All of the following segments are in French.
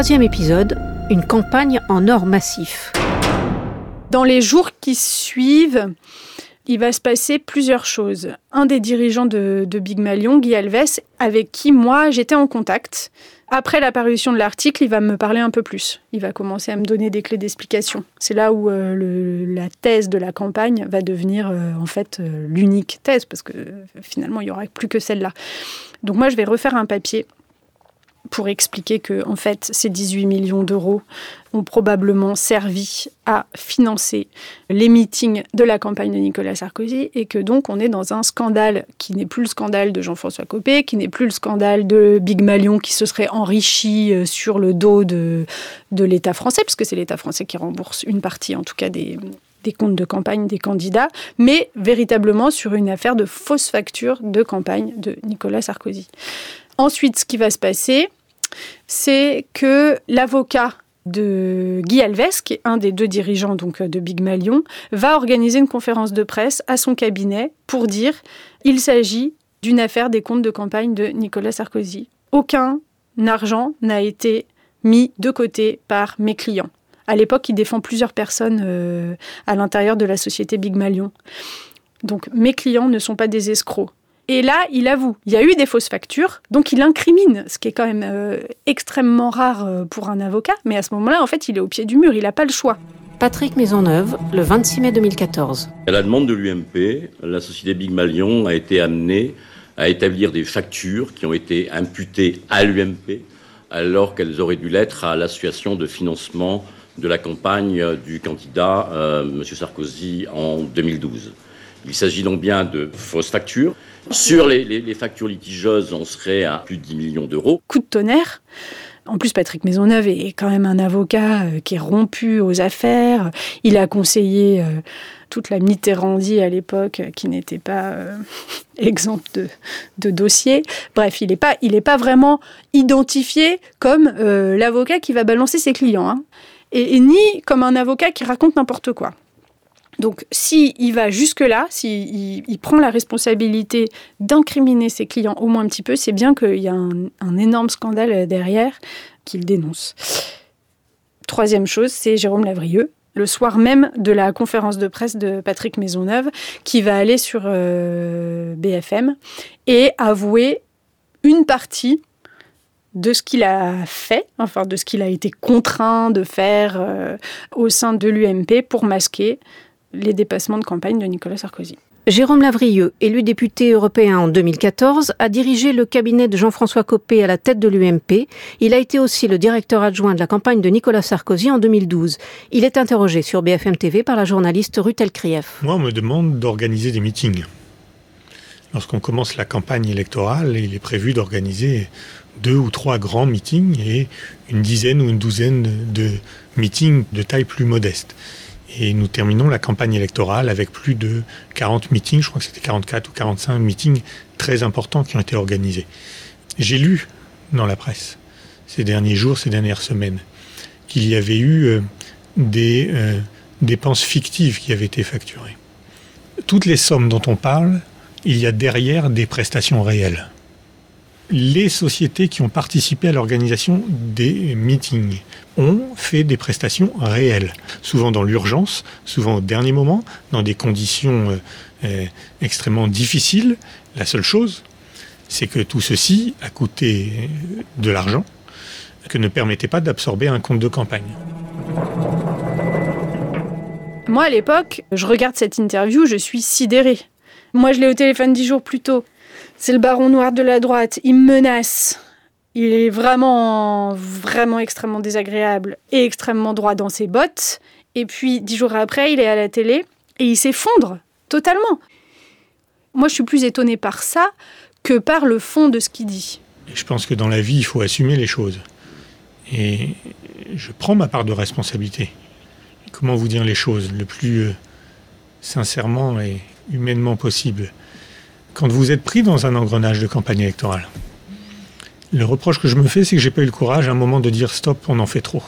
Troisième épisode, une campagne en or massif. Dans les jours qui suivent, il va se passer plusieurs choses. Un des dirigeants de, Big Malion, Guy Alves, avec qui moi j'étais en contact, après l'apparition de l'article, il va me parler un peu plus. Il va commencer à me donner des clés d'explication. C'est là où euh, la thèse de la campagne va devenir euh, en fait euh, l'unique thèse, parce que finalement, il n'y aura plus que celle-là. Donc moi, je vais refaire un papier pour expliquer que en fait ces 18 millions d'euros ont probablement servi à financer les meetings de la campagne de Nicolas Sarkozy et que donc on est dans un scandale qui n'est plus le scandale de Jean-François Copé, qui n'est plus le scandale de Big Malion qui se serait enrichi euh, sur le dos de, l'État français, puisque c'est l'État français qui rembourse une partie en tout cas des comptes de campagne des candidats, mais véritablement sur une affaire de fausse facture de campagne de Nicolas Sarkozy. Ensuite, ce qui va se passer, c'est que l'avocat de Guy Alves, qui est un des deux dirigeants donc de Big Malion, va organiser une conférence de presse à son cabinet pour dire il s'agit d'une affaire des comptes de campagne de Nicolas Sarkozy. Aucun argent n'a été mis de côté par mes clients. À l'époque, il défend plusieurs personnes euh, à l'intérieur de la société Big Malion. Donc mes clients ne sont pas des escrocs. Et là, il avoue, il y a eu des fausses factures, donc il incrimine, ce qui est quand même euh, extrêmement rare euh, pour un avocat. Mais à ce moment-là, en fait, il est au pied du mur, il n'a pas le choix. Patrick Maisonneuve, le 26 mai 2014. À la demande de l'UMP, la société Big Malion a été amenée à établir des factures qui ont été imputées à l'UMP alors qu'elles auraient dû l'être à l'association de financement de la campagne du candidat euh, M. Sarkozy en 2012. Il s'agit donc bien de fausses factures. Sur les, factures litigieuses, on serait à plus de 10 millions d'euros. Coup de tonnerre. En plus, Patrick Maisonneuve est quand même un avocat euh, qui est rompu aux affaires. Il a conseillé euh, toute la Mitterrandie à l'époque, qui n'était pas euh, exempte de, de dossier. Bref, il n'est pas, pas vraiment identifié comme l'avocat qui va balancer ses clients. Hein. et, ni comme un avocat qui raconte n'importe quoi. Donc, s'il va jusque-là, s'il il prend la responsabilité d'incriminer ses clients au moins un petit peu, c'est bien qu'il y a un, énorme scandale derrière qu'il dénonce. Troisième chose, c'est Jérôme Lavrieux, le soir même de la conférence de presse de Patrick Maisonneuve, qui va aller sur euh, BFM et avouer une partie de ce qu'il a fait, enfin de ce qu'il a été contraint de faire euh, au sein de l'UMP pour masquer les dépassements de campagne de Nicolas Sarkozy. Jérôme Lavrieux, élu député européen en 2014, a dirigé le cabinet de Jean-François Copé à la tête de l'UMP. Il a été aussi le directeur adjoint de la campagne de Nicolas Sarkozy en 2012. Il est interrogé sur BFM TV par la journaliste Ruth Krief. Moi, on me demande d'organiser des meetings. Lorsqu'on commence la campagne électorale, il est prévu d'organiser deux ou trois grands meetings et une dizaine ou une douzaine de meetings de taille plus modeste. Et nous terminons la campagne électorale avec plus de 40 meetings, je crois que c'était 44 ou 45 meetings très importants qui ont été organisés. J'ai lu dans la presse ces derniers jours, ces dernières semaines, qu'il y avait eu euh, des euh, dépenses fictives qui avaient été facturées. Toutes les sommes dont on parle, il y a derrière des prestations réelles. Les sociétés qui ont participé à l'organisation des meetings, ont fait des prestations réelles, souvent dans l'urgence, souvent au dernier moment, dans des conditions euh, euh, extrêmement difficiles. La seule chose, c'est que tout ceci a coûté de l'argent que ne permettait pas d'absorber un compte de campagne. Moi, à l'époque, je regarde cette interview, je suis sidérée. Moi, je l'ai au téléphone dix jours plus tôt. C'est le baron noir de la droite, il me menace. Il est vraiment, vraiment extrêmement désagréable et extrêmement droit dans ses bottes. Et puis, dix jours après, il est à la télé et il s'effondre totalement. Moi, je suis plus étonnée par ça que par le fond de ce qu'il dit. Je pense que dans la vie, il faut assumer les choses. Et je prends ma part de responsabilité. Comment vous dire les choses le plus euh, sincèrement et humainement possible? Quand vous êtes pris dans un engrenage de campagne électorale, le reproche que je me fais, c'est que j'ai pas eu le courage à un moment de dire stop, on en fait trop.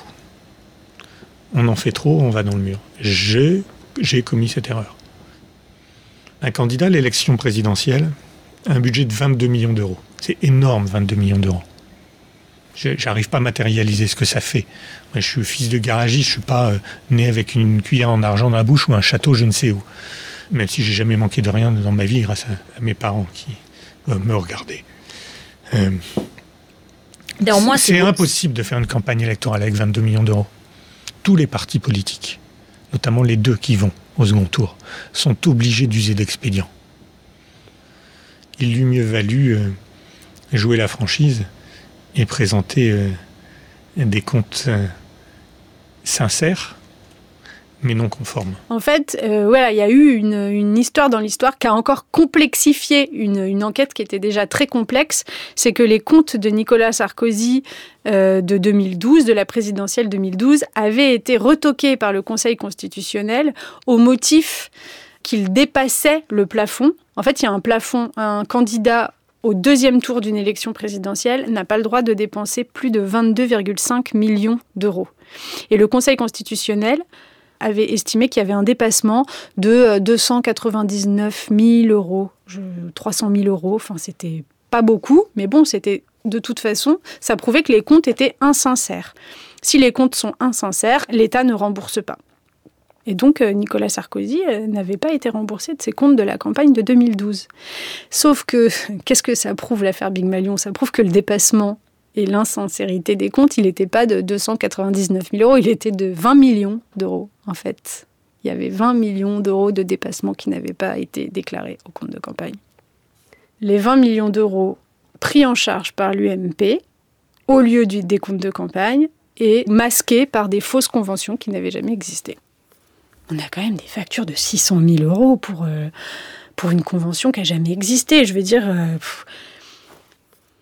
On en fait trop, on va dans le mur. J'ai commis cette erreur. Un candidat à l'élection présidentielle a un budget de 22 millions d'euros. C'est énorme, 22 millions d'euros. J'arrive pas à matérialiser ce que ça fait. Je suis fils de garagiste, je suis pas euh, né avec une cuillère en argent dans la bouche ou un château je ne sais où. Même si j'ai jamais manqué de rien dans ma vie grâce à, mes parents qui euh, me regardaient. Euh, c'est impossible de faire une campagne électorale avec 22 millions d'euros. Tous les partis politiques, notamment les deux qui vont au second tour, sont obligés d'user d'expédients. Il lui mieux valu jouer la franchise et présenter euh, des comptes euh, sincères mais non conformes. En fait, euh, voilà, il y a eu une, histoire dans l'histoire qui a encore complexifié une, enquête qui était déjà très complexe. C'est que les comptes de Nicolas Sarkozy de 2012, de la présidentielle 2012, avaient été retoqués par le Conseil constitutionnel au motif qu'ils dépassaient le plafond. En fait, il y a un plafond, un candidat au deuxième tour d'une élection présidentielle, n'a pas le droit de dépenser plus de 22,5 millions d'euros. Et le Conseil constitutionnel avait estimé qu'il y avait un dépassement de 299 euh, 000 euros, 300 000 euros, enfin c'était pas beaucoup, mais bon, c'était de toute façon, ça prouvait que les comptes étaient insincères. Si les comptes sont insincères, l'État ne rembourse pas. Et donc euh, Nicolas Sarkozy euh, n'avait pas été remboursé de ses comptes de la campagne de 2012. Sauf que, qu'est-ce que ça prouve l'affaire Big Malion? Ça prouve que le dépassement et l'insincérité des comptes, il n'était pas de 299 000 euros, il était de 20 millions d'euros en fait. Il y avait 20 millions d'euros de dépassement qui n'avaient pas été déclarés au compte de campagne. Les 20 millions d'euros pris en charge par l'UMP au lieu du décompte de campagne et masqués par des fausses conventions qui n'avaient jamais existé on a quand même des factures de 600 000 euros pour, euh, pour une convention qui n'a jamais existé. Je veux dire, euh,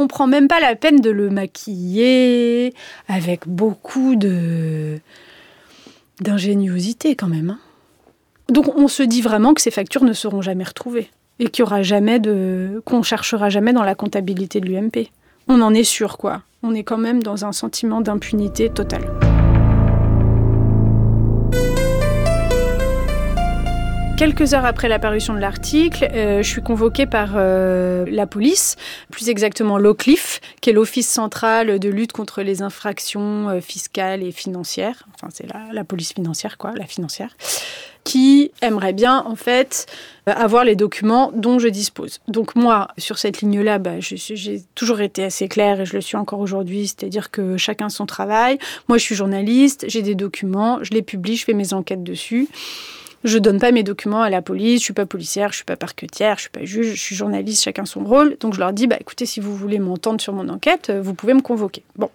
on prend même pas la peine de le maquiller avec beaucoup de d'ingéniosité quand même. Hein. Donc on se dit vraiment que ces factures ne seront jamais retrouvées et qu'il y aura jamais de qu'on cherchera jamais dans la comptabilité de l'UMP. On en est sûr quoi. On est quand même dans un sentiment d'impunité totale. Quelques heures après l'apparition de l'article, euh, je suis convoquée par euh, la police, plus exactement l'OCLIF, qui est l'Office central de lutte contre les infractions euh, fiscales et financières. Enfin, c'est la, police financière, quoi, la financière qui aimerait bien en fait avoir les documents dont je dispose. Donc moi, sur cette ligne-là, bah, j'ai toujours été assez claire et je le suis encore aujourd'hui, c'est-à-dire que chacun son travail. Moi, je suis journaliste, j'ai des documents, je les publie, je fais mes enquêtes dessus. Je donne pas mes documents à la police, je suis pas policière, je suis pas parquetière, je suis pas juge, je suis journaliste, chacun son rôle. Donc je leur dis, bah écoutez, si vous voulez m'entendre sur mon enquête, euh, vous pouvez me convoquer. Bon,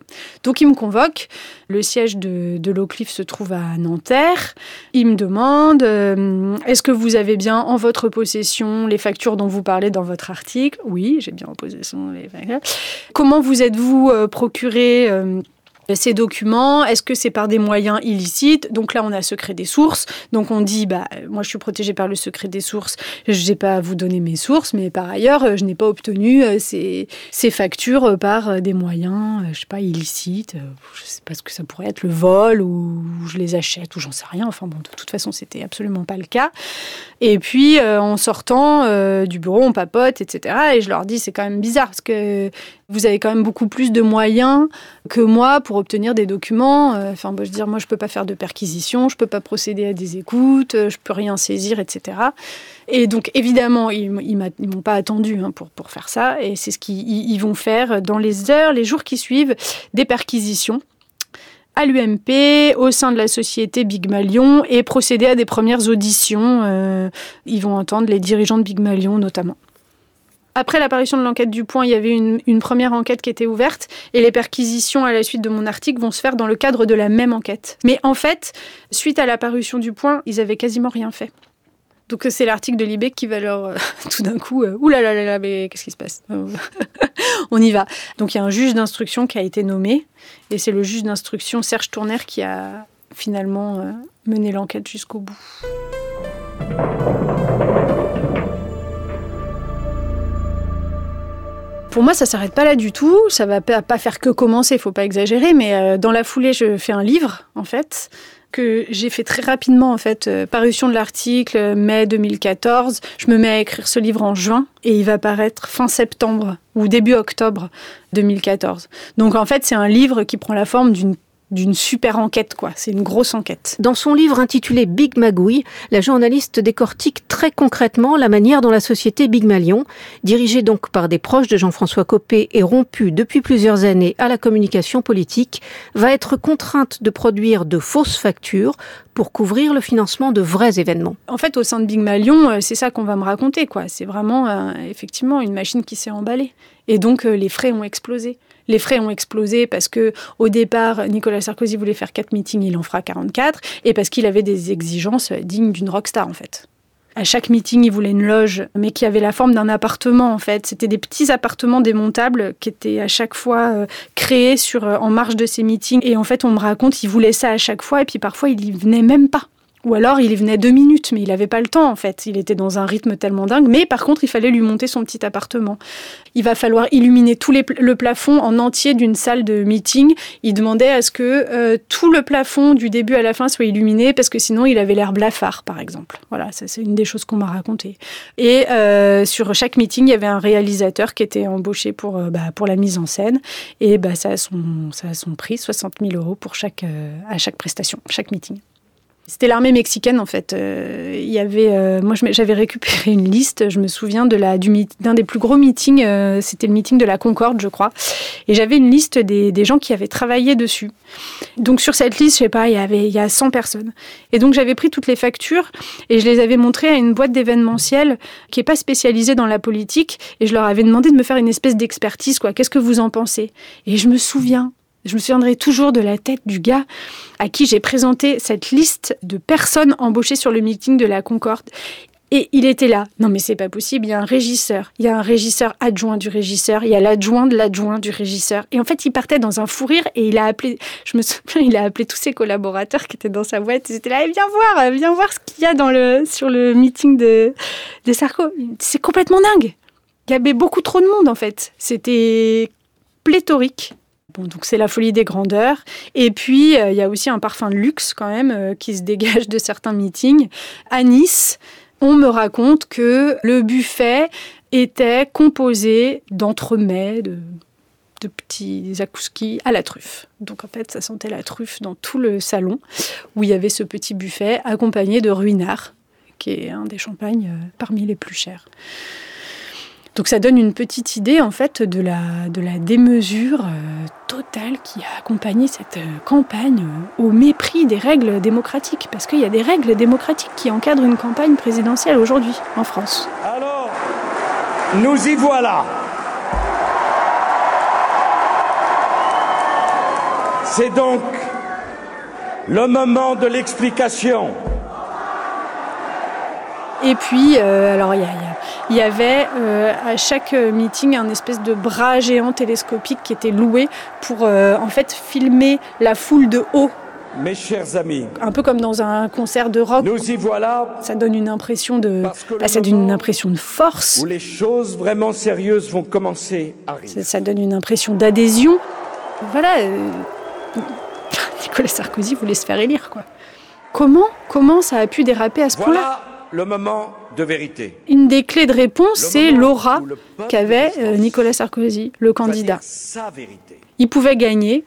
donc ils me convoquent. Le siège de, de Loclif se trouve à Nanterre. Ils me demandent, euh, est-ce que vous avez bien en votre possession les factures dont vous parlez dans votre article? Oui, j'ai bien en possession les factures. Comment vous êtes-vous euh, procuré ces documents, est-ce que c'est par des moyens illicites? Donc là, on a secret des sources. Donc on dit, bah, moi, je suis protégée par le secret des sources. Je n'ai pas à vous donner mes sources, mais par ailleurs, je n'ai pas obtenu euh, ces, factures par euh, des moyens, euh, je sais pas, illicites. Je sais pas ce que ça pourrait être, le vol ou je les achète ou j'en sais rien. Enfin bon, de toute façon, c'était absolument pas le cas. Et puis, en sortant du bureau, on papote, etc. Et je leur dis, c'est quand même bizarre parce que vous avez quand même beaucoup plus de moyens que moi pour obtenir des documents. Euh, enfin, je veux dire, moi, je peux pas faire de perquisition, je peux pas procéder à des écoutes, euh, je peux rien saisir, etc. Et donc, évidemment, ils, ils m'ont pas attendu hein, pour, pour faire ça. Et c'est ce qu'ils vont faire dans les heures, les jours qui suivent, des perquisitions à l'UMP, au sein de la société Big Malion, et procéder à des premières auditions. Euh, ils vont entendre les dirigeants de Big Malion notamment. Après l'apparition de l'enquête du Point, il y avait une, première enquête qui était ouverte et les perquisitions à la suite de mon article vont se faire dans le cadre de la même enquête. Mais en fait, suite à l'apparition du Point, ils avaient quasiment rien fait. Donc c'est l'article de Libé qui va leur euh, tout d'un coup, euh, là là là mais qu'est-ce qui se passe On y va. Donc il y a un juge d'instruction qui a été nommé et c'est le juge d'instruction Serge Tourner qui a finalement euh, mené l'enquête jusqu'au bout. Pour moi, ça s'arrête pas là du tout. Ça va pas faire que commencer, faut pas exagérer. Mais euh, dans la foulée, je fais un livre, en fait, que j'ai fait très rapidement en fait. Euh, parution de l'article mai 2014. Je me mets à écrire ce livre en juin et il va paraître fin septembre ou début octobre 2014. Donc en fait, c'est un livre qui prend la forme d'une d'une super enquête, quoi. C'est une grosse enquête. Dans son livre intitulé Big Magouille, la journaliste décortique très concrètement la manière dont la société Big Malion, dirigée donc par des proches de Jean-François Copé et rompue depuis plusieurs années à la communication politique, va être contrainte de produire de fausses factures pour couvrir le financement de vrais événements. En fait, au sein de Big Malion, euh, c'est ça qu'on va me raconter, quoi. C'est vraiment, euh, effectivement, une machine qui s'est emballée. Et donc, euh, les frais ont explosé. Les frais ont explosé parce que au départ, Nicolas Sarkozy voulait faire 4 meetings, il en fera 44, et parce qu'il avait des exigences dignes d'une rockstar en fait. À chaque meeting, il voulait une loge, mais qui avait la forme d'un appartement en fait. C'était des petits appartements démontables qui étaient à chaque fois euh, créés sur, euh, en marge de ces meetings. Et en fait, on me raconte, il voulait ça à chaque fois, et puis parfois, il y venait même pas. Ou alors il y venait deux minutes, mais il n'avait pas le temps en fait. Il était dans un rythme tellement dingue. Mais par contre, il fallait lui monter son petit appartement. Il va falloir illuminer tout le plafond en entier d'une salle de meeting. Il demandait à ce que euh, tout le plafond du début à la fin soit illuminé parce que sinon il avait l'air blafard, par exemple. Voilà, c'est une des choses qu'on m'a raconté. Et euh, sur chaque meeting, il y avait un réalisateur qui était embauché pour, euh, bah, pour la mise en scène. Et bah, ça, a son, ça a son prix, 60 000 euros pour chaque, à chaque prestation, chaque meeting. C'était l'armée mexicaine en fait. Euh, y avait, euh, moi j'avais récupéré une liste. Je me souviens de la d'un des plus gros meetings. Euh, c'était le meeting de la Concorde, je crois. Et j'avais une liste des, des, gens qui avaient travaillé dessus. Donc sur cette liste, je sais pas, il y avait il y a 100 personnes. Et donc j'avais pris toutes les factures et je les avais montrées à une boîte d'événementiel qui est pas spécialisée dans la politique. Et je leur avais demandé de me faire une espèce d'expertise quoi. Qu'est-ce que vous en pensez? Et je me souviens je me souviendrai toujours de la tête du gars à qui j'ai présenté cette liste de personnes embauchées sur le meeting de la Concorde. Et il était là. Non, mais c'est pas possible. Il y a un régisseur. Il y a un régisseur adjoint du régisseur. Il y a l'adjoint de l'adjoint du régisseur. Et en fait, il partait dans un fou rire et il a appelé, je me souviens, il a appelé tous ses collaborateurs qui étaient dans sa boîte. Ils étaient là, eh, viens voir, viens voir ce qu'il y a dans le, sur le meeting de, de Sarko. C'est complètement dingue. Il y avait beaucoup trop de monde, en fait. C'était pléthorique donc c'est la folie des grandeurs. Et puis, euh, il y a aussi un parfum de luxe quand même euh, qui se dégage de certains meetings. À Nice, on me raconte que le buffet était composé d'entremets, de, petits akouskis à la truffe. Donc en fait, ça sentait la truffe dans tout le salon où il y avait ce petit buffet accompagné de ruinard, qui est un des champagnes euh, parmi les plus chers. Donc ça donne une petite idée en fait de la, de la démesure euh, totale qui a accompagné cette euh, campagne euh, au mépris des règles démocratiques. Parce qu'il y a des règles démocratiques qui encadrent une campagne présidentielle aujourd'hui en France. Alors, nous y voilà. C'est donc le moment de l'explication. Et puis, alors il y a il y avait euh, à chaque meeting un espèce de bras géant télescopique qui était loué pour euh, en fait filmer la foule de haut. Mes chers amis, un peu comme dans un concert de rock. Nous y voilà. Ça donne une impression de, bah, ça donne une impression de force. Où les choses vraiment sérieuses vont commencer à arriver. Ça, donne une impression d'adhésion. Voilà. Euh, Nicolas Sarkozy voulait se faire élire, quoi. Comment, comment ça a pu déraper à ce voilà point-là le moment de vérité. Une des clés de réponse, c'est l'aura qu'avait euh, Nicolas Sarkozy, le candidat. Il pouvait gagner.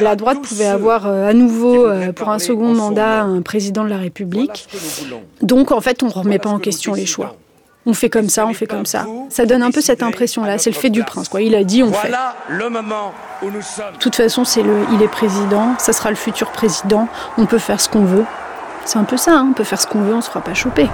La droite pouvait avoir euh, à nouveau, euh, pour un second mandat, un président de la République. Donc, en fait, on ne remet pas en question les choix. On fait comme ça, on fait comme ça. Ça donne un peu cette impression-là. C'est le fait du prince, quoi. Il a dit, on fait. De toute façon, c'est le, il est président. Ça sera le futur président. On peut faire ce qu'on veut. C'est un peu ça, hein. on peut faire ce qu'on veut, on se fera pas choper.